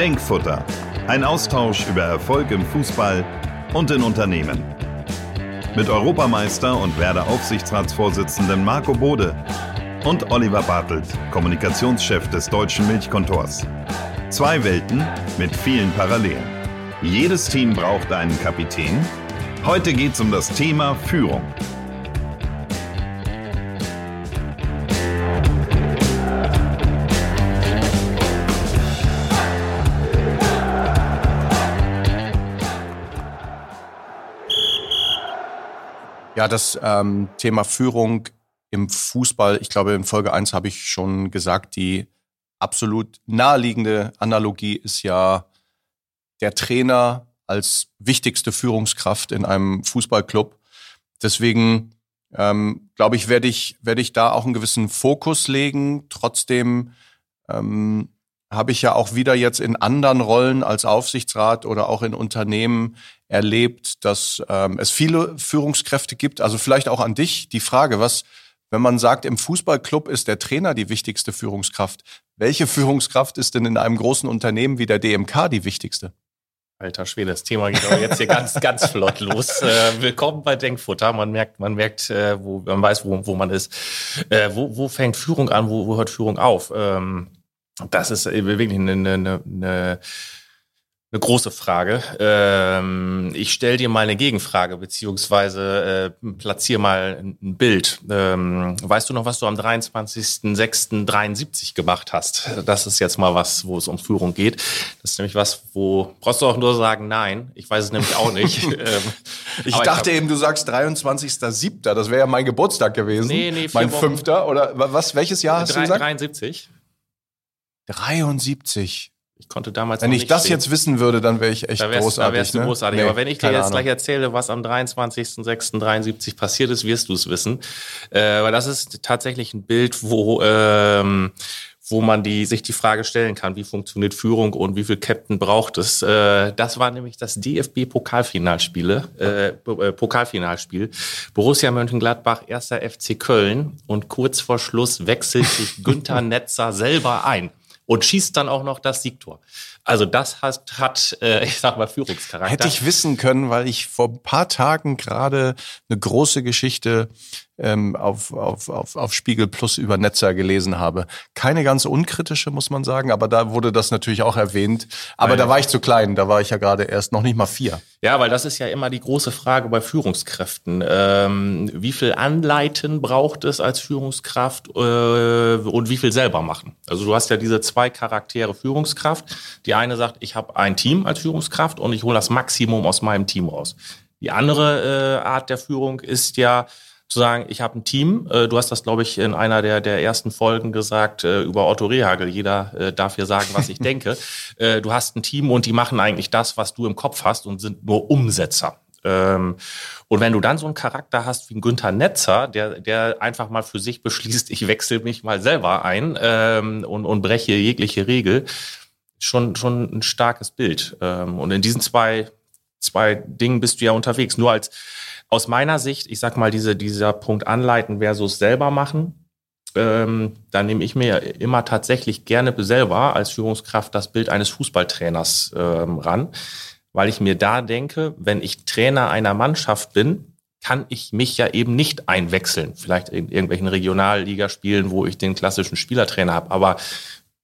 Denkfutter. Ein Austausch über Erfolg im Fußball und in Unternehmen. Mit Europameister und Werder Aufsichtsratsvorsitzenden Marco Bode und Oliver Bartelt, Kommunikationschef des deutschen Milchkontors. Zwei Welten mit vielen Parallelen. Jedes Team braucht einen Kapitän. Heute geht es um das Thema Führung. Ja, das ähm, Thema Führung im Fußball, ich glaube, in Folge 1 habe ich schon gesagt, die absolut naheliegende Analogie ist ja der Trainer als wichtigste Führungskraft in einem Fußballclub. Deswegen ähm, glaube ich, werde ich, werde ich da auch einen gewissen Fokus legen. Trotzdem ähm, habe ich ja auch wieder jetzt in anderen Rollen als Aufsichtsrat oder auch in Unternehmen erlebt, dass ähm, es viele Führungskräfte gibt. Also vielleicht auch an dich die Frage, was, wenn man sagt, im Fußballclub ist der Trainer die wichtigste Führungskraft, welche Führungskraft ist denn in einem großen Unternehmen wie der DMK die wichtigste? Alter Schwede, das Thema geht aber jetzt hier ganz, ganz flott los. Äh, willkommen bei Denkfutter. Man merkt, man merkt, äh, wo, man weiß, wo, wo man ist. Äh, wo, wo fängt Führung an? Wo, wo hört Führung auf? Ähm, das ist wirklich eine, eine, eine eine große Frage. Ähm, ich stelle dir mal eine Gegenfrage, beziehungsweise äh, platziere mal ein, Bild. Ähm, weißt du noch, was du am 23.06.73 gemacht hast? Das ist jetzt mal was, wo es um Führung geht. Das ist nämlich was, wo brauchst du auch nur sagen, nein. Ich weiß es nämlich auch nicht. ähm, ich dachte ich eben, du sagst 23.07. Das wäre ja mein Geburtstag gewesen. Nee, nee, mein fünfter. Oder was, welches Jahr hast 3, du gesagt? 73. 73. Ich konnte damals. Wenn ich das sehen. jetzt wissen würde, dann wäre ich echt da wärst, großartig. Da wärst du ne? großartig. Nee, Aber wenn ich dir jetzt Ahnung. gleich erzähle, was am 23.06.73 passiert ist, wirst du es wissen. Äh, weil das ist tatsächlich ein Bild, wo, ähm, wo man die, sich die Frage stellen kann, wie funktioniert Führung und wie viel Captain braucht es. Äh, das war nämlich das DFB-Pokalfinalspiele, äh, äh, Pokalfinalspiel. Borussia Mönchengladbach, erster FC Köln und kurz vor Schluss wechselt sich Günther Netzer selber ein und schießt dann auch noch das Siegtor. Also das hat, hat äh, ich sag mal, Führungscharakter. Hätte ich wissen können, weil ich vor ein paar Tagen gerade eine große Geschichte ähm, auf, auf, auf, auf Spiegel Plus über Netzer gelesen habe. Keine ganz unkritische, muss man sagen, aber da wurde das natürlich auch erwähnt. Aber weil, da war ich zu klein, da war ich ja gerade erst noch nicht mal vier. Ja, weil das ist ja immer die große Frage bei Führungskräften. Ähm, wie viel Anleiten braucht es als Führungskraft äh, und wie viel selber machen? Also du hast ja diese zwei Charaktere Führungskraft. Die eine sagt, ich habe ein Team als Führungskraft und ich hole das Maximum aus meinem Team raus. Die andere äh, Art der Führung ist ja, zu sagen, ich habe ein Team. Äh, du hast das, glaube ich, in einer der, der ersten Folgen gesagt äh, über Otto Rehagel. Jeder äh, darf hier sagen, was ich denke. Du hast ein Team und die machen eigentlich das, was du im Kopf hast und sind nur Umsetzer. Ähm, und wenn du dann so einen Charakter hast wie ein Günther Netzer, der, der einfach mal für sich beschließt, ich wechsle mich mal selber ein ähm, und, und breche jegliche Regel, schon, schon ein starkes Bild. Ähm, und in diesen zwei, zwei Dingen bist du ja unterwegs. Nur als aus meiner Sicht, ich sag mal, diese, dieser Punkt anleiten versus selber machen, ähm, da nehme ich mir immer tatsächlich gerne selber als Führungskraft das Bild eines Fußballtrainers ähm, ran, weil ich mir da denke, wenn ich Trainer einer Mannschaft bin, kann ich mich ja eben nicht einwechseln. Vielleicht in irgendwelchen Regionalligaspielen, wo ich den klassischen Spielertrainer habe. Aber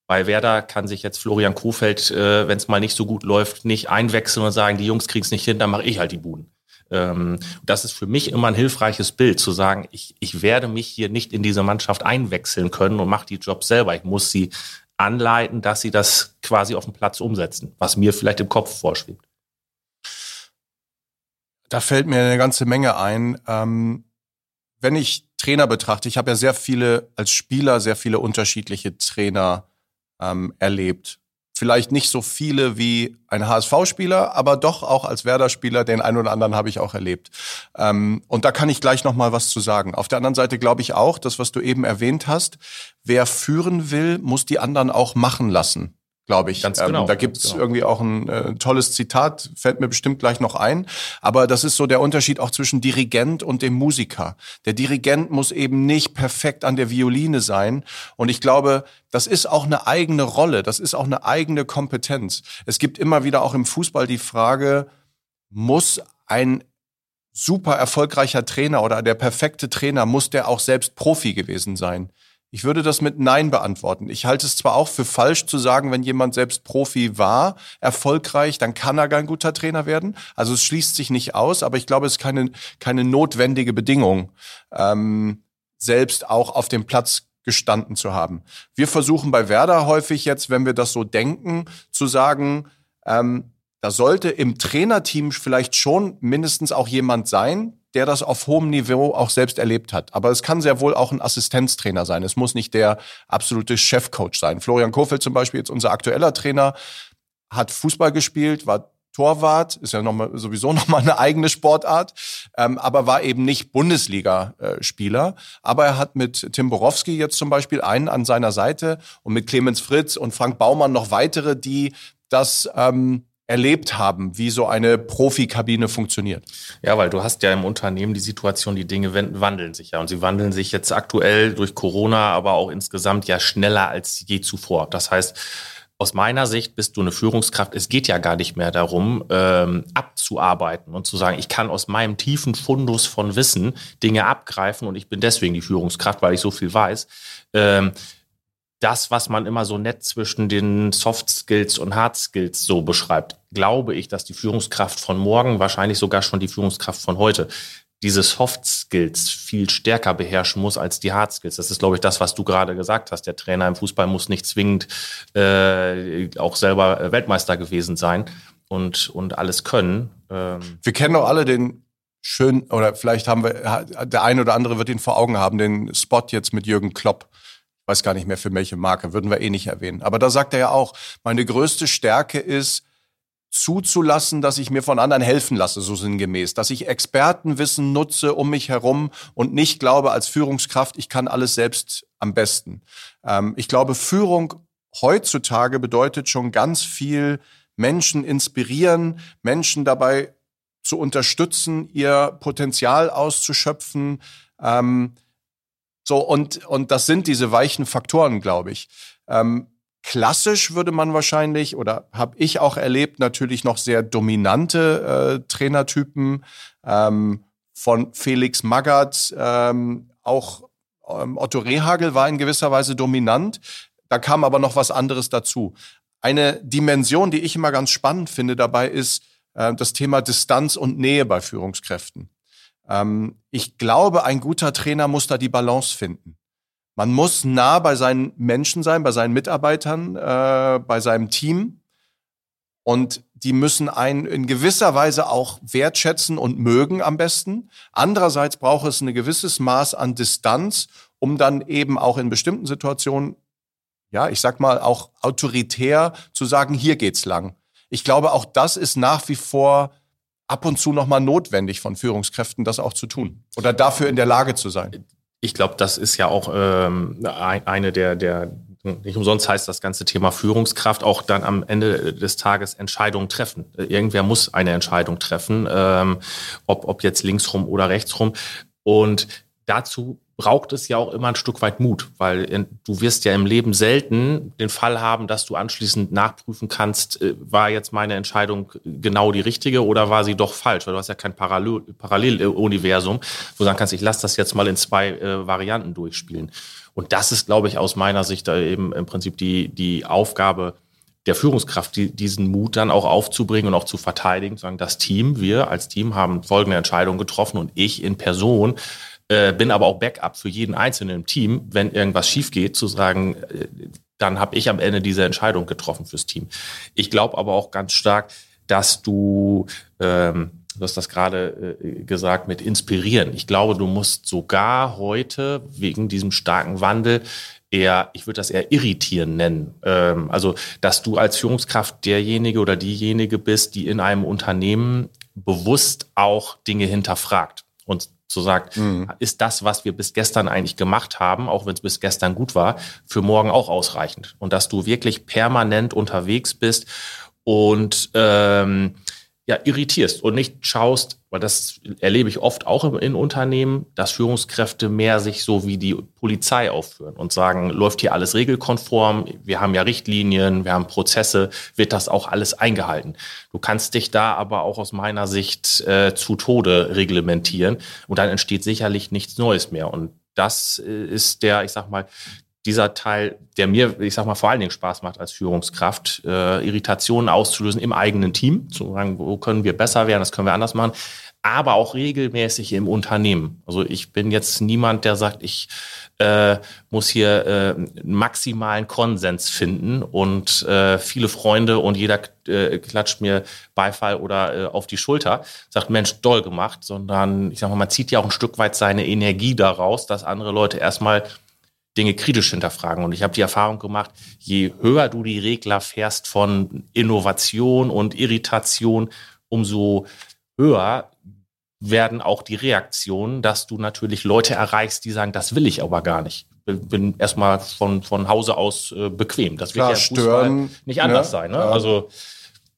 bei Werder kann sich jetzt Florian Kofeld, äh, wenn es mal nicht so gut läuft, nicht einwechseln und sagen, die Jungs kriegen es nicht hin, dann mache ich halt die Buden. Ähm, das ist für mich immer ein hilfreiches Bild, zu sagen, ich, ich werde mich hier nicht in diese Mannschaft einwechseln können und mache die Jobs selber. Ich muss sie anleiten, dass sie das quasi auf dem Platz umsetzen, was mir vielleicht im Kopf vorschwebt. Da fällt mir eine ganze Menge ein. Ähm, wenn ich Trainer betrachte, ich habe ja sehr viele als Spieler sehr viele unterschiedliche Trainer ähm, erlebt vielleicht nicht so viele wie ein HSV-Spieler, aber doch auch als Werder-Spieler, den einen oder anderen habe ich auch erlebt. Ähm, und da kann ich gleich noch mal was zu sagen. Auf der anderen Seite glaube ich auch, das, was du eben erwähnt hast, wer führen will, muss die anderen auch machen lassen. Glaube ich. Ganz genau, ähm, da gibt's genau. irgendwie auch ein äh, tolles Zitat, fällt mir bestimmt gleich noch ein. Aber das ist so der Unterschied auch zwischen Dirigent und dem Musiker. Der Dirigent muss eben nicht perfekt an der Violine sein. Und ich glaube, das ist auch eine eigene Rolle, das ist auch eine eigene Kompetenz. Es gibt immer wieder auch im Fußball die Frage, muss ein super erfolgreicher Trainer oder der perfekte Trainer, muss der auch selbst Profi gewesen sein? Ich würde das mit Nein beantworten. Ich halte es zwar auch für falsch zu sagen, wenn jemand selbst Profi war, erfolgreich, dann kann er kein guter Trainer werden. Also es schließt sich nicht aus, aber ich glaube, es ist keine, keine notwendige Bedingung, ähm, selbst auch auf dem Platz gestanden zu haben. Wir versuchen bei Werder häufig jetzt, wenn wir das so denken, zu sagen, ähm, da sollte im Trainerteam vielleicht schon mindestens auch jemand sein, der das auf hohem Niveau auch selbst erlebt hat. Aber es kann sehr wohl auch ein Assistenztrainer sein. Es muss nicht der absolute Chefcoach sein. Florian Kofeld zum Beispiel, jetzt unser aktueller Trainer, hat Fußball gespielt, war Torwart, ist ja noch mal, sowieso nochmal eine eigene Sportart, ähm, aber war eben nicht Bundesliga-Spieler. aber er hat mit Tim Borowski jetzt zum Beispiel einen an seiner Seite und mit Clemens Fritz und Frank Baumann noch weitere, die das ähm, erlebt haben, wie so eine Profikabine funktioniert. Ja, weil du hast ja im Unternehmen die Situation, die Dinge wandeln sich ja. Und sie wandeln sich jetzt aktuell durch Corona, aber auch insgesamt ja schneller als je zuvor. Das heißt, aus meiner Sicht bist du eine Führungskraft. Es geht ja gar nicht mehr darum, ähm, abzuarbeiten und zu sagen, ich kann aus meinem tiefen Fundus von Wissen Dinge abgreifen und ich bin deswegen die Führungskraft, weil ich so viel weiß. Ähm, das, was man immer so nett zwischen den Soft Skills und Hard Skills so beschreibt, glaube ich, dass die Führungskraft von morgen, wahrscheinlich sogar schon die Führungskraft von heute, diese Soft Skills viel stärker beherrschen muss als die Hard Skills. Das ist, glaube ich, das, was du gerade gesagt hast. Der Trainer im Fußball muss nicht zwingend äh, auch selber Weltmeister gewesen sein und, und alles können. Ähm wir kennen doch alle den schön, oder vielleicht haben wir, der eine oder andere wird ihn vor Augen haben, den Spot jetzt mit Jürgen Klopp weiß gar nicht mehr für welche Marke, würden wir eh nicht erwähnen. Aber da sagt er ja auch, meine größte Stärke ist, zuzulassen, dass ich mir von anderen helfen lasse, so sinngemäß, dass ich Expertenwissen nutze um mich herum und nicht glaube als Führungskraft, ich kann alles selbst am besten. Ähm, ich glaube, Führung heutzutage bedeutet schon ganz viel Menschen inspirieren, Menschen dabei zu unterstützen, ihr Potenzial auszuschöpfen. Ähm, so, und, und das sind diese weichen Faktoren, glaube ich. Ähm, klassisch würde man wahrscheinlich, oder habe ich auch erlebt, natürlich noch sehr dominante äh, Trainertypen. Ähm, von Felix Magath, ähm, auch ähm, Otto Rehagel war in gewisser Weise dominant. Da kam aber noch was anderes dazu. Eine Dimension, die ich immer ganz spannend finde dabei, ist äh, das Thema Distanz und Nähe bei Führungskräften. Ähm, ich glaube, ein guter Trainer muss da die Balance finden. Man muss nah bei seinen Menschen sein, bei seinen Mitarbeitern, äh, bei seinem Team. Und die müssen einen in gewisser Weise auch wertschätzen und mögen am besten. Andererseits braucht es ein gewisses Maß an Distanz, um dann eben auch in bestimmten Situationen, ja, ich sag mal, auch autoritär zu sagen, hier geht's lang. Ich glaube, auch das ist nach wie vor ab und zu nochmal notwendig von Führungskräften, das auch zu tun oder dafür in der Lage zu sein? Ich glaube, das ist ja auch ähm, eine der, der, nicht umsonst heißt das ganze Thema Führungskraft auch dann am Ende des Tages Entscheidungen treffen. Irgendwer muss eine Entscheidung treffen, ähm, ob, ob jetzt linksrum oder rechtsrum. Und dazu braucht es ja auch immer ein Stück weit Mut, weil du wirst ja im Leben selten den Fall haben, dass du anschließend nachprüfen kannst, äh, war jetzt meine Entscheidung genau die richtige oder war sie doch falsch, weil du hast ja kein Paralleluniversum, wo du sagen kannst, ich lasse das jetzt mal in zwei äh, Varianten durchspielen. Und das ist, glaube ich, aus meiner Sicht eben im Prinzip die, die Aufgabe der Führungskraft, die, diesen Mut dann auch aufzubringen und auch zu verteidigen, zu sagen, das Team, wir als Team haben folgende Entscheidung getroffen und ich in Person äh, bin aber auch Backup für jeden Einzelnen im Team, wenn irgendwas schief geht, zu sagen, äh, dann habe ich am Ende diese Entscheidung getroffen fürs Team. Ich glaube aber auch ganz stark, dass du, ähm, du hast das gerade äh, gesagt, mit inspirieren. Ich glaube, du musst sogar heute wegen diesem starken Wandel eher, ich würde das eher irritieren nennen. Ähm, also, dass du als Führungskraft derjenige oder diejenige bist, die in einem Unternehmen bewusst auch Dinge hinterfragt. Und Zu sagt, mhm. ist das, was wir bis gestern eigentlich gemacht haben, auch wenn es bis gestern gut war, für morgen auch ausreichend. Und dass du wirklich permanent unterwegs bist und ähm, ja, irritierst und nicht schaust, weil das erlebe ich oft auch in, Unternehmen, dass Führungskräfte mehr sich so wie die Polizei aufführen und sagen, läuft hier alles regelkonform, wir haben ja Richtlinien, wir haben Prozesse, wird das auch alles eingehalten. Du kannst dich da aber auch aus meiner Sicht äh, zu Tode reglementieren und dann entsteht sicherlich nichts Neues mehr. Und das äh, ist der, ich sag mal, dieser Teil, der mir, ich sag mal, vor allen Dingen Spaß macht als Führungskraft, äh, Irritationen auszulösen im eigenen Team, zu sagen, wo können wir besser werden, das können wir anders machen, aber auch regelmäßig im Unternehmen. Also ich bin jetzt niemand, der sagt, ich äh, muss hier äh, maximalen Konsens finden und äh, viele Freunde und jeder äh, klatscht mir Beifall oder äh, auf die Schulter, sagt, Mensch, doll gemacht, sondern ich sag mal, man zieht ja auch ein Stück weit seine Energie daraus, dass andere Leute erstmal Dinge kritisch hinterfragen. Und ich habe die Erfahrung gemacht, je höher du die Regler fährst von Innovation und Irritation, umso höher werden auch die Reaktionen, dass du natürlich Leute erreichst, die sagen, das will ich aber gar nicht. Bin, bin erstmal von, von Hause aus äh, bequem. Das Klar, wird ja stören, nicht anders ne? sein. Ne? Also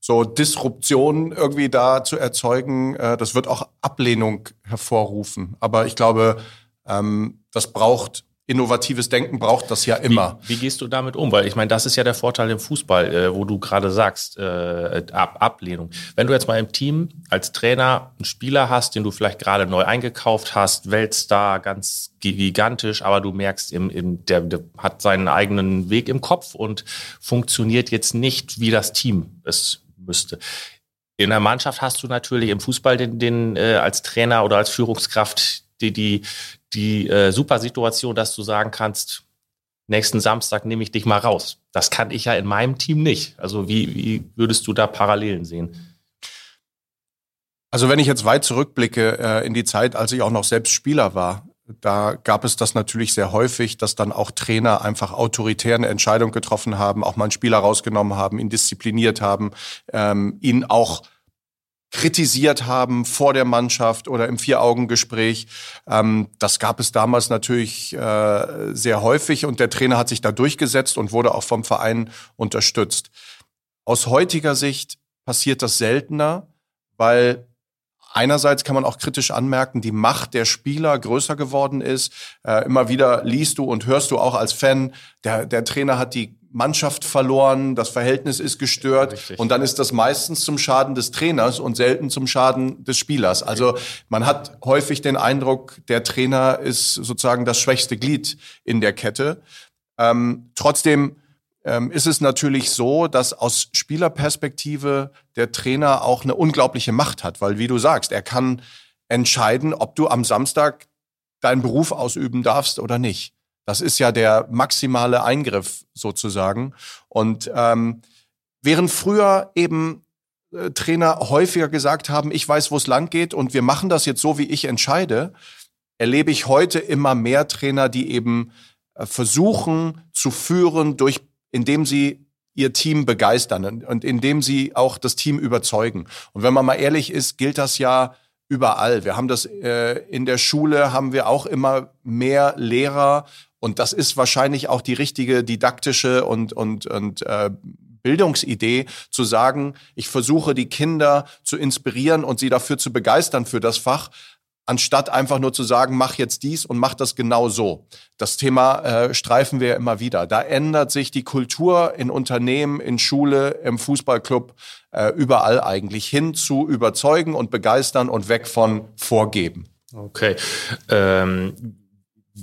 so Disruption irgendwie da zu erzeugen, äh, das wird auch Ablehnung hervorrufen. Aber ich glaube, ähm, das braucht innovatives Denken braucht das ja immer. Wie, wie, gehst du damit um? Weil ich meine, das ist ja der Vorteil im Fußball, äh, wo du gerade sagst, äh, Ab Ablehnung. Wenn du jetzt mal im Team als Trainer einen Spieler hast, den du vielleicht gerade neu eingekauft hast, Weltstar, ganz gigantisch, aber du merkst, im, im, der, der hat seinen eigenen Weg im Kopf und funktioniert jetzt nicht, wie das Team es müsste. In der Mannschaft hast du natürlich im Fußball den, den äh, als Trainer oder als Führungskraft die, die, die äh, super Situation, dass du sagen kannst, nächsten Samstag nehme ich dich mal raus. Das kann ich ja in meinem Team nicht. Also wie, wie würdest du da Parallelen sehen? Also wenn ich jetzt weit zurückblicke äh, in die Zeit, als ich auch noch selbst Spieler war, da gab es das natürlich sehr häufig, dass dann auch Trainer einfach autoritäre Entscheidungen getroffen haben, auch mal einen Spieler rausgenommen haben, ihn diszipliniert haben, ähm, ihn auch kritisiert haben vor der Mannschaft oder im Vier-Augen-Gespräch. Ähm, das gab es damals natürlich äh, sehr häufig und der Trainer hat sich da durchgesetzt und wurde auch vom Verein unterstützt. Aus heutiger Sicht passiert das seltener, weil Einerseits kann man auch kritisch anmerken, die Macht der Spieler größer geworden ist. Äh, immer wieder liest du und hörst du auch als Fan, der, der Trainer hat die Mannschaft verloren, das Verhältnis ist gestört Richtig. und dann ist das meistens zum Schaden des Trainers und selten zum Schaden des Spielers. Also man hat häufig den Eindruck, der Trainer ist sozusagen das schwächste Glied in der Kette. Ähm, trotzdem ähm, ist es natürlich so, dass aus Spielerperspektive der Trainer auch eine unglaubliche Macht hat, weil wie du sagst, er kann entscheiden, ob du am Samstag deinen Beruf ausüben darfst oder nicht. Das ist ja der maximale Eingriff sozusagen. Und ähm, während früher eben äh, Trainer häufiger gesagt haben, ich weiß, wo es lang geht und wir machen das jetzt so, wie ich entscheide, erlebe ich heute immer mehr Trainer, die eben äh, versuchen zu führen, durch, indem sie ihr Team begeistern und indem sie auch das Team überzeugen. Und wenn man mal ehrlich ist, gilt das ja überall. Wir haben das äh, in der Schule, haben wir auch immer mehr Lehrer und das ist wahrscheinlich auch die richtige didaktische und, und, und äh, Bildungsidee, zu sagen, ich versuche die Kinder zu inspirieren und sie dafür zu begeistern für das Fach, anstatt einfach nur zu sagen, mach jetzt dies und mach das genau so. Das Thema äh, streifen wir immer wieder. Da ändert sich die Kultur in Unternehmen, in Schule, im Fußballclub, äh, überall eigentlich hin zu überzeugen und begeistern und weg von vorgeben. Okay. Ähm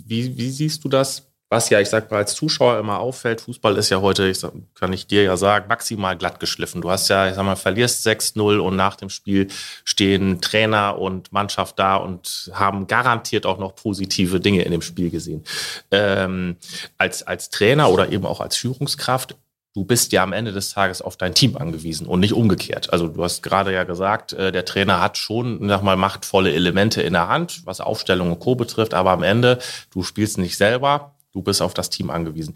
wie, wie siehst du das? Was ja, ich sag mal, als Zuschauer immer auffällt, Fußball ist ja heute, ich sag, kann ich dir ja sagen, maximal glatt geschliffen. Du hast ja, ich sag mal, verlierst 6-0 und nach dem Spiel stehen Trainer und Mannschaft da und haben garantiert auch noch positive Dinge in dem Spiel gesehen. Ähm, als, als Trainer oder eben auch als Führungskraft du bist ja am Ende des Tages auf dein Team angewiesen und nicht umgekehrt. Also du hast gerade ja gesagt, äh, der Trainer hat schon, sag mal, machtvolle Elemente in der Hand, was Aufstellung und Co. betrifft, aber am Ende, du spielst nicht selber, du bist auf das Team angewiesen.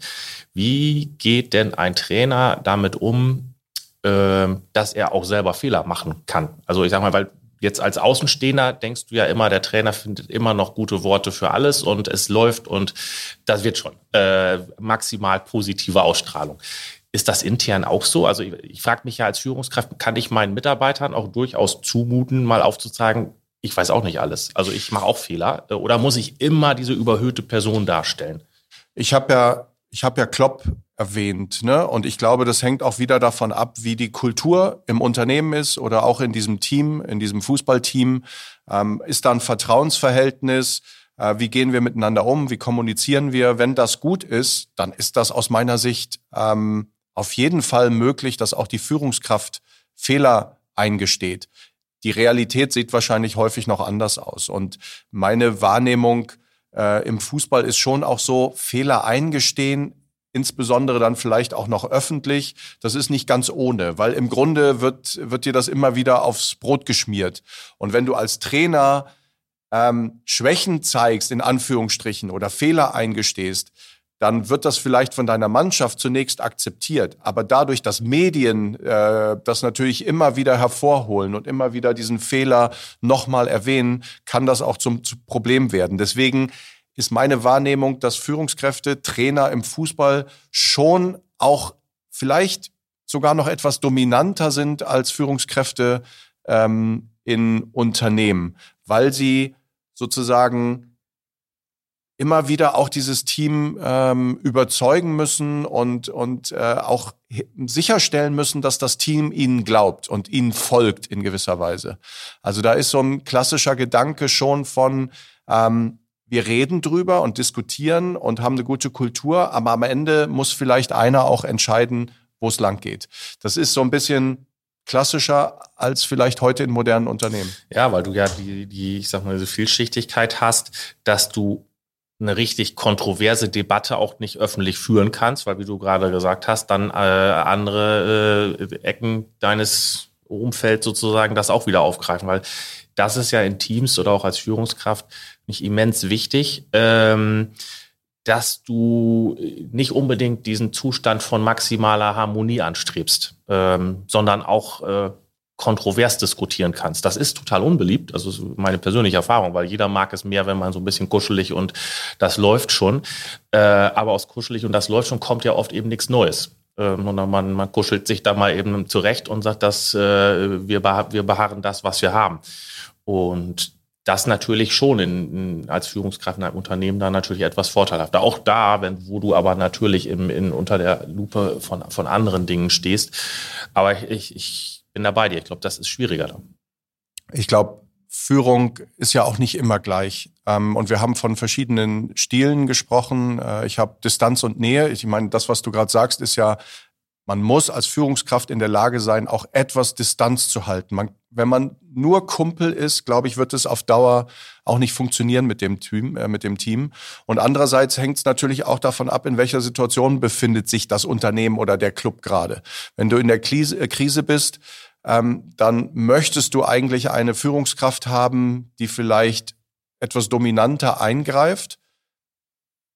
Wie geht denn ein Trainer damit um, ähm, dass er auch selber Fehler machen kann? Also ich sag mal, weil jetzt als Außenstehender denkst du ja immer, der Trainer findet immer noch gute Worte für alles und es läuft und das wird schon. Äh, maximal positive Ausstrahlung. Ist das intern auch so? Also ich, ich frage mich ja als Führungskraft, kann ich meinen Mitarbeitern auch durchaus zumuten, mal aufzuzeigen, ich weiß auch nicht alles. Also ich mache auch Fehler. Äh, oder muss ich immer diese überhöhte Person darstellen? Ich habe ja, ich habe ja Klopp erwähnt, ne? Und ich glaube, das hängt auch wieder davon ab, wie die Kultur im Unternehmen ist oder auch in diesem Team, in diesem Fußballteam. Ähm, ist da ein Vertrauensverhältnis? Äh, wie gehen wir miteinander um? Wie kommunizieren wir? Wenn das gut ist, dann ist das aus meiner Sicht ähm, auf jeden Fall möglich, dass auch die Führungskraft Fehler eingesteht. Die Realität sieht wahrscheinlich häufig noch anders aus. Und meine Wahrnehmung äh, im Fußball ist schon auch so, Fehler eingestehen, insbesondere dann vielleicht auch noch öffentlich, das ist nicht ganz ohne, weil im Grunde wird, wird dir das immer wieder aufs Brot geschmiert. Und wenn du als Trainer ähm, Schwächen zeigst, in Anführungsstrichen, oder Fehler eingestehst, dann wird das vielleicht von deiner Mannschaft zunächst akzeptiert. Aber dadurch, dass Medien äh, das natürlich immer wieder hervorholen und immer wieder diesen Fehler nochmal erwähnen, kann das auch zum, zum Problem werden. Deswegen ist meine Wahrnehmung, dass Führungskräfte, Trainer im Fußball schon auch vielleicht sogar noch etwas dominanter sind als Führungskräfte ähm, in Unternehmen, weil sie sozusagen immer wieder auch dieses Team ähm, überzeugen müssen und, und äh, auch sicherstellen müssen, dass das Team ihnen glaubt und ihnen folgt in gewisser Weise. Also da ist so ein klassischer Gedanke schon von, ähm, wir reden drüber und diskutieren und haben eine gute Kultur, aber am Ende muss vielleicht einer auch entscheiden, wo es lang geht. Das ist so ein bisschen klassischer als vielleicht heute in modernen Unternehmen. Ja, weil du ja die, die ich sag mal, diese Vielschichtigkeit hast, dass du eine richtig kontroverse Debatte auch nicht öffentlich führen kannst, weil wie du gerade gesagt hast, dann äh, andere äh, Ecken deines Umfelds sozusagen das auch wieder aufgreifen, weil das ist ja in Teams oder auch als Führungskraft nicht immens wichtig, ähm, dass du nicht unbedingt diesen Zustand von maximaler Harmonie anstrebst, ähm, sondern auch äh, kontrovers diskutieren kannst. Das ist total unbeliebt, also meine persönliche Erfahrung, weil jeder mag es mehr, wenn man so ein bisschen kuschelig und das läuft schon. Äh, aber aus kuschelig und das läuft schon kommt ja oft eben nichts Neues. Ähm, man, man kuschelt sich da mal eben zurecht und sagt, dass äh, wir, beha wir beharren das, was wir haben. Und das natürlich schon in, in, als Führungskraft in einem Unternehmen da natürlich etwas vorteilhafter. Auch da, wenn, wo du aber natürlich im, in, unter der Lupe von, von anderen Dingen stehst. Aber ich, ich bin da bei dir. Ich glaube, das ist schwieriger dann. Ich glaube, Führung ist ja auch nicht immer gleich. Ähm, und wir haben von verschiedenen Stilen gesprochen. Äh, ich habe Distanz und Nähe. Ich meine, das, was du gerade sagst, ist ja, man muss als Führungskraft in der Lage sein, auch etwas Distanz zu halten. Man, wenn man nur Kumpel ist, glaube ich, wird es auf Dauer auch nicht funktionieren mit dem Team. Äh, mit dem Team. Und andererseits hängt es natürlich auch davon ab, in welcher Situation befindet sich das Unternehmen oder der Club gerade. Wenn du in der Krise, äh, Krise bist, ähm, dann möchtest du eigentlich eine Führungskraft haben, die vielleicht etwas dominanter eingreift.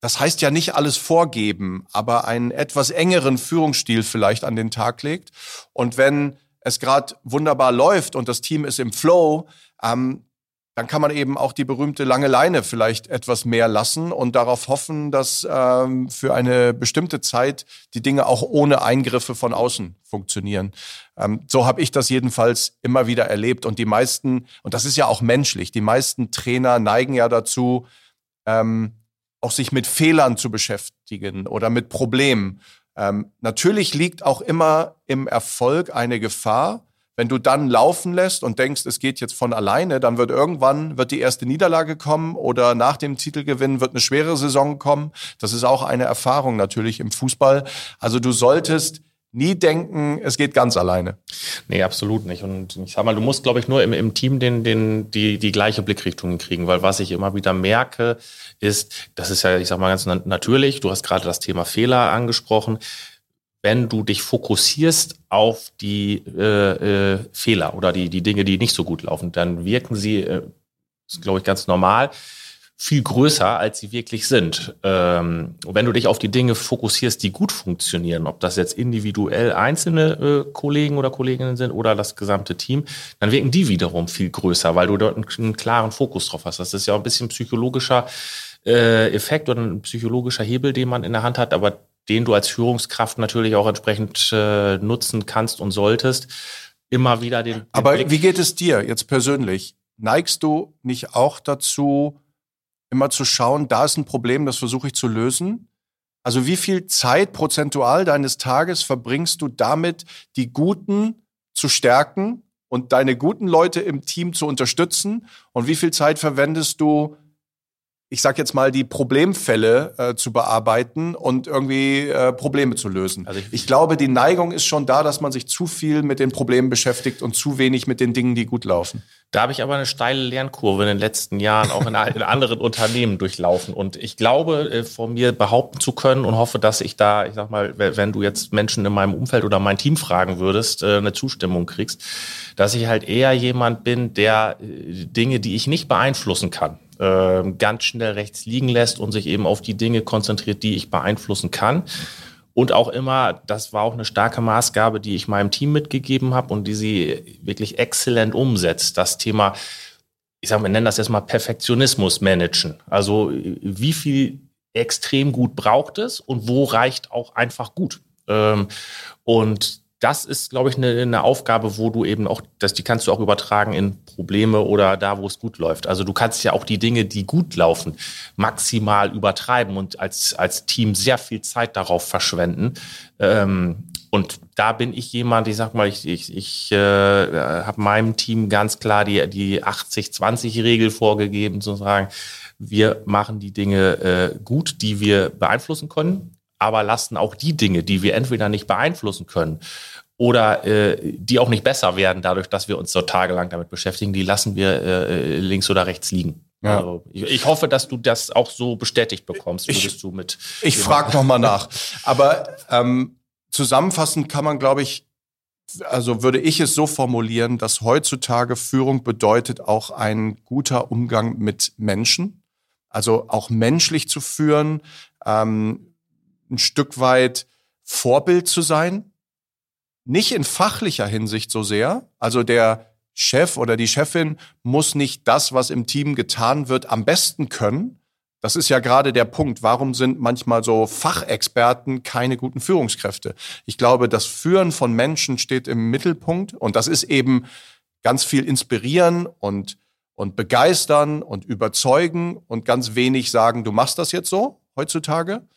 Das heißt ja nicht alles vorgeben, aber einen etwas engeren Führungsstil vielleicht an den Tag legt. Und wenn es gerade wunderbar läuft und das Team ist im Flow, ähm, dann kann man eben auch die berühmte lange Leine vielleicht etwas mehr lassen und darauf hoffen, dass ähm, für eine bestimmte Zeit die Dinge auch ohne Eingriffe von außen funktionieren. Ähm, so habe ich das jedenfalls immer wieder erlebt. Und die meisten, und das ist ja auch menschlich, die meisten Trainer neigen ja dazu, ähm, auch sich mit Fehlern zu beschäftigen oder mit Problemen. Ähm, natürlich liegt auch immer im Erfolg eine Gefahr, wenn du dann laufen lässt und denkst, es geht jetzt von alleine, dann wird irgendwann wird die erste Niederlage kommen oder nach dem Titelgewinn wird eine schwere Saison kommen. Das ist auch eine Erfahrung natürlich im Fußball. Also du solltest nie denken, es geht ganz alleine. Nee, absolut nicht. Und ich sag mal, du musst, glaube ich, nur im, im Team den, den, die, die gleiche Blickrichtung kriegen, weil was ich immer wieder merke, ist, das ist ja, ich sag mal, ganz natürlich, du hast gerade das Thema Fehler angesprochen wenn du dich fokussierst auf die äh, äh, Fehler oder die, die Dinge, die nicht so gut laufen, dann wirken sie, äh, ist glaube ich ganz normal, viel größer, als sie wirklich sind. Ähm, wenn du dich auf die Dinge fokussierst, die gut funktionieren, ob das jetzt individuell einzelne äh, Kollegen oder Kolleginnen sind oder das gesamte Team, dann wirken die wiederum viel größer, weil du dort einen, einen klaren Fokus drauf hast. Das ist ja ein bisschen psychologischer äh, Effekt oder ein psychologischer Hebel, den man in der Hand hat, aber den du als Führungskraft natürlich auch entsprechend äh, nutzen kannst und solltest. Immer wieder den. den aber Blick wie geht es dir jetzt persönlich? Neigst du nicht auch dazu, immer zu schauen, da ist ein Problem, das versuche ich zu lösen. Also wie viel Zeit prozentual deines Tages verbringst du damit, die Guten zu stärken und deine guten Leute im Team zu unterstützen? Und wie viel Zeit verwendest du, ich sag jetzt mal, die Problemfälle äh, zu bearbeiten und irgendwie äh, Probleme zu lösen. Also ich, ich, glaube, die Neigung ist schon da, dass man sich zu viel mit den Problemen beschäftigt und zu wenig mit den Dingen, die gut laufen. Da habe ich aber eine steile Lernkurve in den letzten Jahren auch in, in anderen Unternehmen durchlaufen. Und ich glaube, äh, von mir behaupten zu können und hoffe, dass ich da, ich sag mal, wenn du jetzt Menschen in meinem Umfeld oder mein Team fragen würdest, äh, eine Zustimmung kriegst, dass ich halt eher jemand bin, der äh, Dinge, die ich nicht beeinflussen kann, ganz schnell rechts liegen lässt und sich eben auf die Dinge konzentriert, die ich beeinflussen kann. Und auch immer, das war auch eine starke Maßgabe, die ich meinem Team mitgegeben habe und die sie wirklich exzellent umsetzt. Das Thema, ich sage, wir nennen das jetzt mal Perfektionismus managen. Also wie viel extrem gut braucht es und wo reicht auch einfach gut. Ähm, und das ist, glaube ich, eine, eine, Aufgabe, wo du eben auch, das, die kannst du auch übertragen in Probleme oder da, wo es gut läuft. Also du kannst ja auch die Dinge, die gut laufen, maximal übertreiben und als, als Team sehr viel Zeit darauf verschwenden. Ähm, und da bin ich jemand, ich sag mal, ich, ich, ich äh, habe meinem Team ganz klar die, die 80-20-Regel vorgegeben, zu sagen, wir machen die Dinge äh, gut, die wir beeinflussen können aber lassen auch die Dinge, die wir entweder nicht beeinflussen können oder äh, die auch nicht besser werden, dadurch, dass wir uns so tagelang damit beschäftigen, die lassen wir äh, links oder rechts liegen. Ja. Also ich, ich, hoffe, dass du das auch so bestätigt bekommst, würdest ich, du mit. Ich frage nochmal nach. Aber ähm, zusammenfassend kann man, glaube ich, also würde ich es so formulieren, dass heutzutage Führung bedeutet auch ein guter Umgang mit Menschen. Also auch menschlich zu führen, ähm, ein Stück weit Vorbild zu sein, nicht in fachlicher Hinsicht so sehr. Also der Chef oder die Chefin muss nicht das, was im Team getan wird, am besten können. Das ist ja gerade der Punkt. Warum sind manchmal so Fachexperten keine guten Führungskräfte? Ich glaube, das Führen von Menschen steht im Mittelpunkt und das ist eben ganz viel inspirieren und, und begeistern und überzeugen und ganz wenig sagen, du machst das jetzt so heutzutage.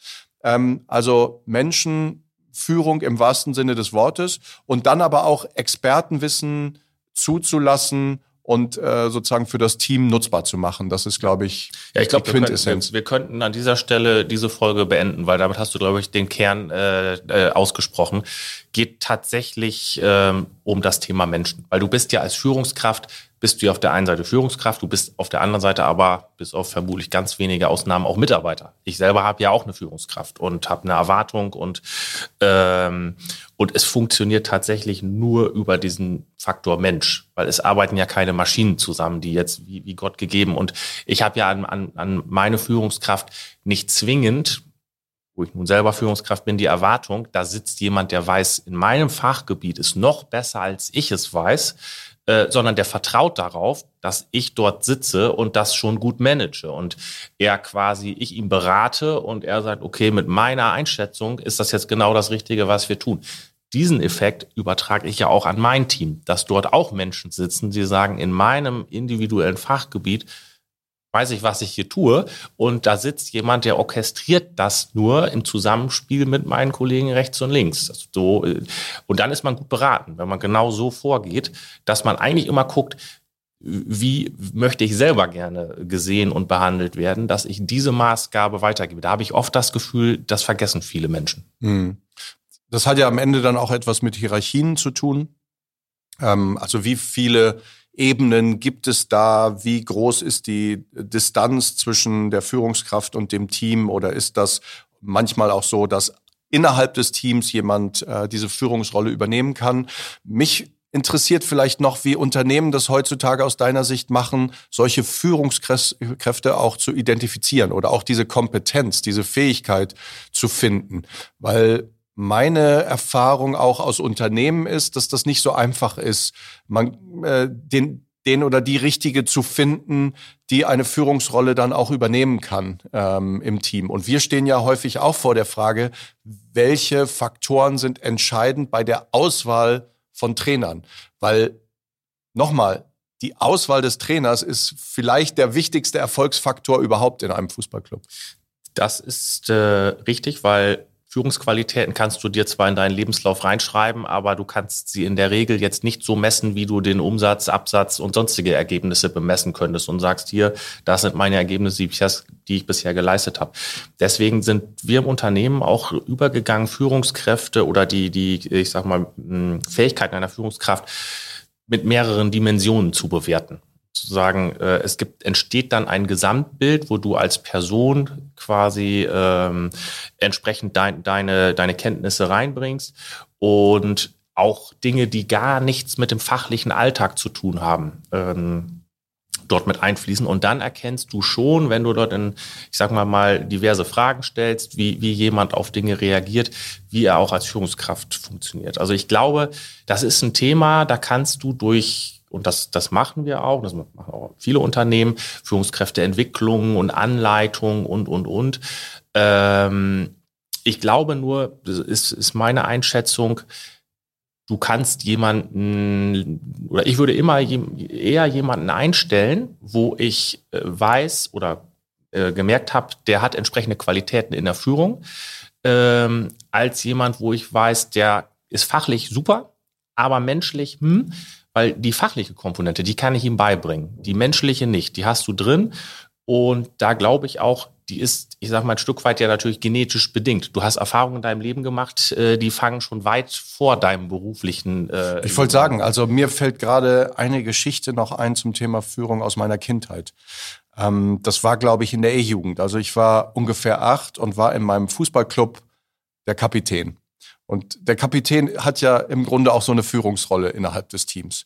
Ähm, also Menschen Führung im wahrsten Sinne des Wortes und dann aber auch Expertenwissen zuzulassen und äh, sozusagen für das Team nutzbar zu machen. Das ist, glaube ich, ja, ich glaube, wir, wir, wir könnten an dieser Stelle diese Folge beenden, weil damit hast du, glaube ich, den Kern äh, äh, ausgesprochen. Geht tatsächlich ähm, um das Thema Menschen, weil du bist ja als Führungskraft bist du ja auf der einen Seite Führungskraft, du bist auf der anderen Seite aber, bis auf vermutlich ganz wenige Ausnahmen, auch Mitarbeiter. Ich selber habe ja auch eine Führungskraft und habe eine Erwartung und, ähm, und es funktioniert tatsächlich nur über diesen Faktor Mensch, weil es arbeiten ja keine Maschinen zusammen, die jetzt wie, wie Gott gegeben. Und ich habe ja an, an, an meine Führungskraft nicht zwingend wo ich nun selber Führungskraft bin, die Erwartung, da sitzt jemand, der weiß, in meinem Fachgebiet ist noch besser, als ich es weiß äh, sondern der vertraut darauf, dass ich dort sitze und das schon gut manage und er quasi, ich ihm berate und er sagt, okay, mit meiner Einschätzung ist das jetzt genau das Richtige, was wir tun. Diesen Effekt übertrage ich ja auch an mein Team, dass dort auch Menschen sitzen, die sagen, in meinem individuellen Fachgebiet weiß ich, was ich hier tue. Und da sitzt jemand, der orchestriert das nur im Zusammenspiel mit meinen Kollegen rechts und links. So, äh, und dann ist man gut beraten, wenn man genau so vorgeht, dass man eigentlich immer guckt, wie möchte ich selber gerne gesehen und behandelt werden, dass ich diese Maßgabe weitergebe. Da habe ich oft das Gefühl, das vergessen viele Menschen. Hm. Das hat ja am Ende dann auch etwas mit Hierarchien zu tun. Ähm, also wie viele Ebenen gibt es da? Wie groß ist die Distanz zwischen der Führungskraft und dem Team? Oder ist das manchmal auch so, dass innerhalb des Teams jemand äh, diese Führungsrolle übernehmen kann? Mich interessiert vielleicht noch, wie Unternehmen das heutzutage aus deiner Sicht machen, solche Führungskräfte auch zu identifizieren oder auch diese Kompetenz, diese Fähigkeit zu finden. Weil meine Erfahrung auch aus Unternehmen ist, dass das nicht so einfach ist, man, äh, den, den oder die Richtige zu finden, die eine Führungsrolle dann auch übernehmen kann ähm, im Team. Und wir stehen ja häufig auch vor der Frage, welche Faktoren sind entscheidend bei der Auswahl von Trainern? Weil nochmal, die Auswahl des Trainers ist vielleicht der wichtigste Erfolgsfaktor überhaupt in einem Fußballclub. Das ist äh, richtig, weil Führungsqualitäten kannst du dir zwar in deinen Lebenslauf reinschreiben, aber du kannst sie in der Regel jetzt nicht so messen, wie du den Umsatz, Absatz und sonstige Ergebnisse bemessen könntest und sagst hier, das sind meine Ergebnisse, die ich, die ich bisher geleistet habe. Deswegen sind wir im Unternehmen auch übergegangen, Führungskräfte oder die, die, ich sag mal, Fähigkeiten einer Führungskraft mit mehreren Dimensionen zu bewerten zu sagen, äh, es gibt, entsteht dann ein Gesamtbild, wo du als Person quasi ähm, entsprechend dein, deine, deine Kenntnisse reinbringst und auch Dinge, die gar nichts mit dem fachlichen Alltag zu tun haben. Ähm, dort mit einfließen. Und dann erkennst du schon, wenn du dort in, ich sag mal mal, diverse Fragen stellst, wie, wie jemand auf Dinge reagiert, wie er auch als Führungskraft funktioniert. Also ich glaube, das ist ein Thema, da kannst du durch und das, das machen wir auch, das machen auch viele Unternehmen, Führungskräfteentwicklung und Anleitung und, und, und. Ähm, ich glaube nur, das ist, ist meine Einschätzung, du kannst jemanden, oder ich würde immer eher jemanden einstellen, wo ich äh, weiß oder äh, gemerkt habe, der hat entsprechende Qualitäten in der Führung, ähm, als jemand, wo ich weiß, der ist fachlich super, aber menschlich, hm, weil die fachliche Komponente, die kann ich ihm beibringen. Die menschliche nicht. Die hast du drin. Und da glaube ich auch, die ist, ich sage mal, ein Stück weit ja natürlich genetisch bedingt. Du hast Erfahrungen in deinem Leben gemacht, äh, die fangen schon weit vor deinem beruflichen. Äh, ich wollte sagen, also mir fällt gerade eine Geschichte noch ein zum Thema Führung aus meiner Kindheit. Ähm, das war, glaube ich, in der E-Jugend. Also ich war ungefähr acht und war in meinem Fußballclub der Kapitän. Und der Kapitän hat ja im Grunde auch so eine Führungsrolle innerhalb des Teams.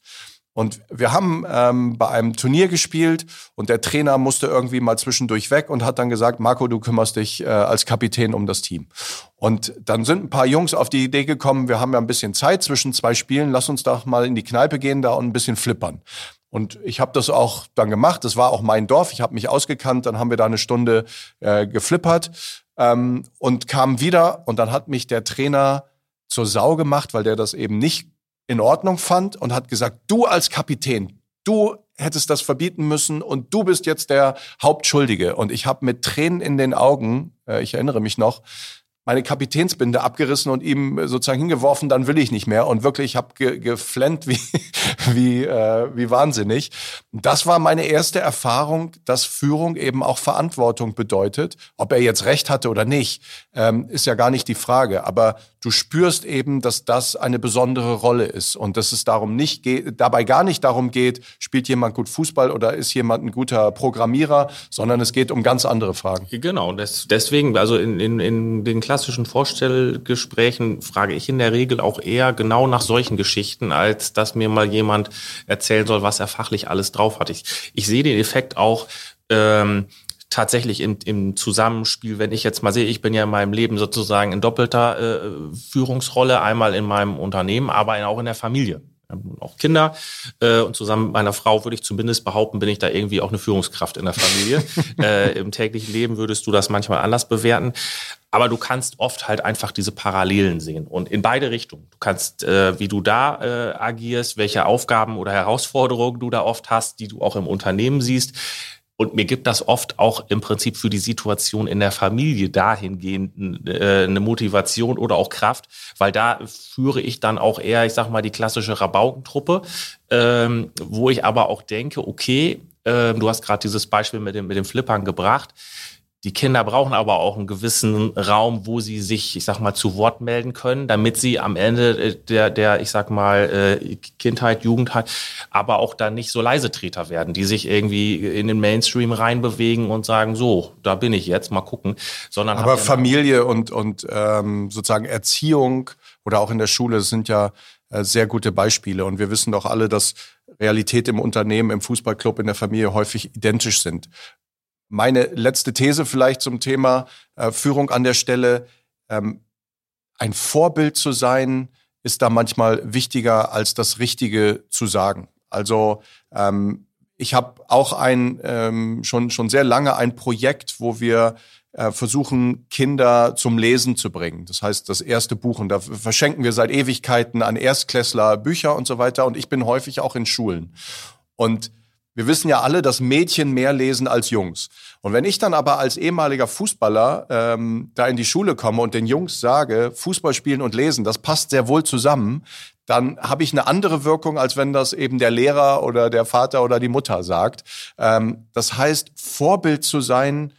Und wir haben ähm, bei einem Turnier gespielt und der Trainer musste irgendwie mal zwischendurch weg und hat dann gesagt, Marco, du kümmerst dich äh, als Kapitän um das Team. Und dann sind ein paar Jungs auf die Idee gekommen, wir haben ja ein bisschen Zeit zwischen zwei Spielen, lass uns doch mal in die Kneipe gehen da und ein bisschen flippern. Und ich habe das auch dann gemacht. Das war auch mein Dorf. Ich habe mich ausgekannt. Dann haben wir da eine Stunde äh, geflippert ähm, und kam wieder. Und dann hat mich der Trainer zur Sau gemacht, weil der das eben nicht in Ordnung fand und hat gesagt, du als Kapitän, du hättest das verbieten müssen und du bist jetzt der Hauptschuldige. Und ich habe mit Tränen in den Augen, äh, ich erinnere mich noch, meine Kapitänsbinde abgerissen und ihm sozusagen hingeworfen, dann will ich nicht mehr. Und wirklich, ich habe ge geflennt wie, wie, äh, wie wahnsinnig. Das war meine erste Erfahrung, dass Führung eben auch Verantwortung bedeutet. Ob er jetzt recht hatte oder nicht, ähm, ist ja gar nicht die Frage. Aber du spürst eben, dass das eine besondere Rolle ist und dass es darum nicht geht, dabei gar nicht darum geht, spielt jemand gut Fußball oder ist jemand ein guter Programmierer, sondern es geht um ganz andere Fragen. Genau, das, deswegen, also in, in, in den klassischen Vorstellgesprächen frage ich in der Regel auch eher genau nach solchen Geschichten, als dass mir mal jemand erzählen soll, was er fachlich alles drauf hat. Ich, ich sehe den Effekt auch, ähm, tatsächlich im, im Zusammenspiel, wenn ich jetzt mal sehe, ich bin ja in meinem Leben sozusagen in doppelter äh, Führungsrolle, einmal in meinem Unternehmen, aber auch in der Familie auch Kinder äh, und zusammen mit meiner Frau würde ich zumindest behaupten, bin ich da irgendwie auch eine Führungskraft in der Familie. äh, Im täglichen Leben würdest du das manchmal anders bewerten. Aber du kannst oft halt einfach diese Parallelen sehen und in beide Richtungen. Du kannst, äh, wie du da äh, agierst, welche Aufgaben oder Herausforderungen du da oft hast, die du auch im Unternehmen siehst. Und mir gibt das oft auch im Prinzip für die Situation in der Familie dahingehend äh, eine Motivation oder auch Kraft, weil da führe ich dann auch eher, ich sag mal, die klassische Rabaukentruppe, ähm, wo ich aber auch denke, okay, äh, du hast gerade dieses Beispiel mit dem, mit dem Flippern gebracht. Die Kinder brauchen aber auch einen gewissen Raum, wo sie sich, ich sag mal, zu Wort melden können, damit sie am Ende äh, der, der ich sag mal, äh, Kindheit, Jugendheit, aber auch dann nicht so Leisetreter werden, die sich irgendwie in den Mainstream reinbewegen und sagen, so, da bin ich jetzt, mal gucken. Sondern aber Familie und, und ähm, sozusagen Erziehung oder auch in der Schule. Sind ja äh, sehr gute Beispiele. Und wir wissen doch alle, dass Realität im Unternehmen, im Fußballclub, in der Familie häufig identisch sind. Meine letzte These vielleicht zum Thema äh, Führung an der Stelle. Ähm, ein Vorbild zu sein, ist da manchmal wichtiger als das Richtige zu sagen. Also ähm, ich habe auch ein ähm, schon schon sehr lange ein Projekt, wo wir äh, versuchen Kinder zum Lesen zu bringen. Das heißt, das erste Buch und da verschenken wir seit Ewigkeiten an Erstklässler Bücher und so weiter. Und ich bin häufig auch in Schulen und wir wissen ja alle, dass Mädchen mehr lesen als Jungs. Und wenn ich dann aber als ehemaliger Fußballer ähm, da in die Schule komme und den Jungs sage, Fußball spielen und lesen, das passt sehr wohl zusammen, dann habe ich eine andere Wirkung, als wenn das eben der Lehrer oder der Vater oder die Mutter sagt. Ähm, das heißt, Vorbild zu sein,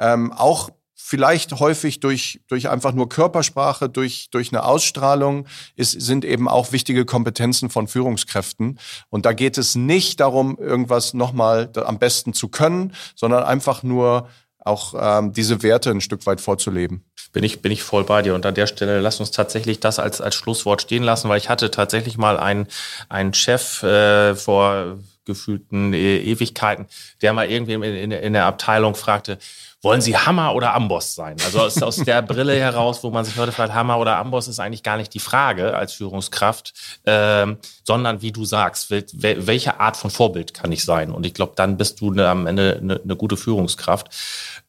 ähm, auch vielleicht häufig durch, durch einfach nur Körpersprache, durch, durch eine Ausstrahlung, ist, sind eben auch wichtige Kompetenzen von Führungskräften. Und da geht es nicht darum, irgendwas nochmal am besten zu können, sondern einfach nur auch ähm, diese Werte ein Stück weit vorzuleben. Bin ich, bin ich voll bei dir. Und an der Stelle lass uns tatsächlich das als, als Schlusswort stehen lassen, weil ich hatte tatsächlich mal einen, einen Chef äh, vor gefühlten e Ewigkeiten, der mal irgendwie in, in, in der Abteilung fragte, wollen Sie Hammer oder Amboss sein? Also aus, aus der Brille heraus, wo man sich heute fragt, Hammer oder Amboss ist eigentlich gar nicht die Frage als Führungskraft, ähm, sondern wie du sagst, wel, welche Art von Vorbild kann ich sein? Und ich glaube, dann bist du ne, am Ende eine ne gute Führungskraft.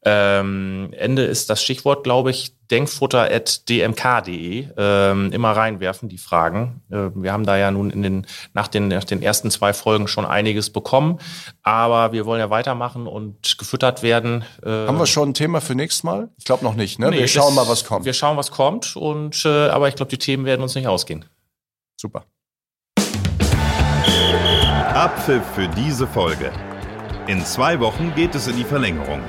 Ähm, Ende ist das Stichwort, glaube ich, denkfutter.dmk.de. Ähm, immer reinwerfen, die Fragen. Äh, wir haben da ja nun in den, nach, den, nach den ersten zwei Folgen schon einiges bekommen, aber wir wollen ja weitermachen und gefüttert werden. Äh, haben wir schon ein Thema für nächstes Mal? Ich glaube noch nicht. Ne? Nee, wir schauen das, mal, was kommt. Wir schauen, was kommt. Und, äh, aber ich glaube, die Themen werden uns nicht ausgehen. Super. Abpfiff für diese Folge. In zwei Wochen geht es in die Verlängerung.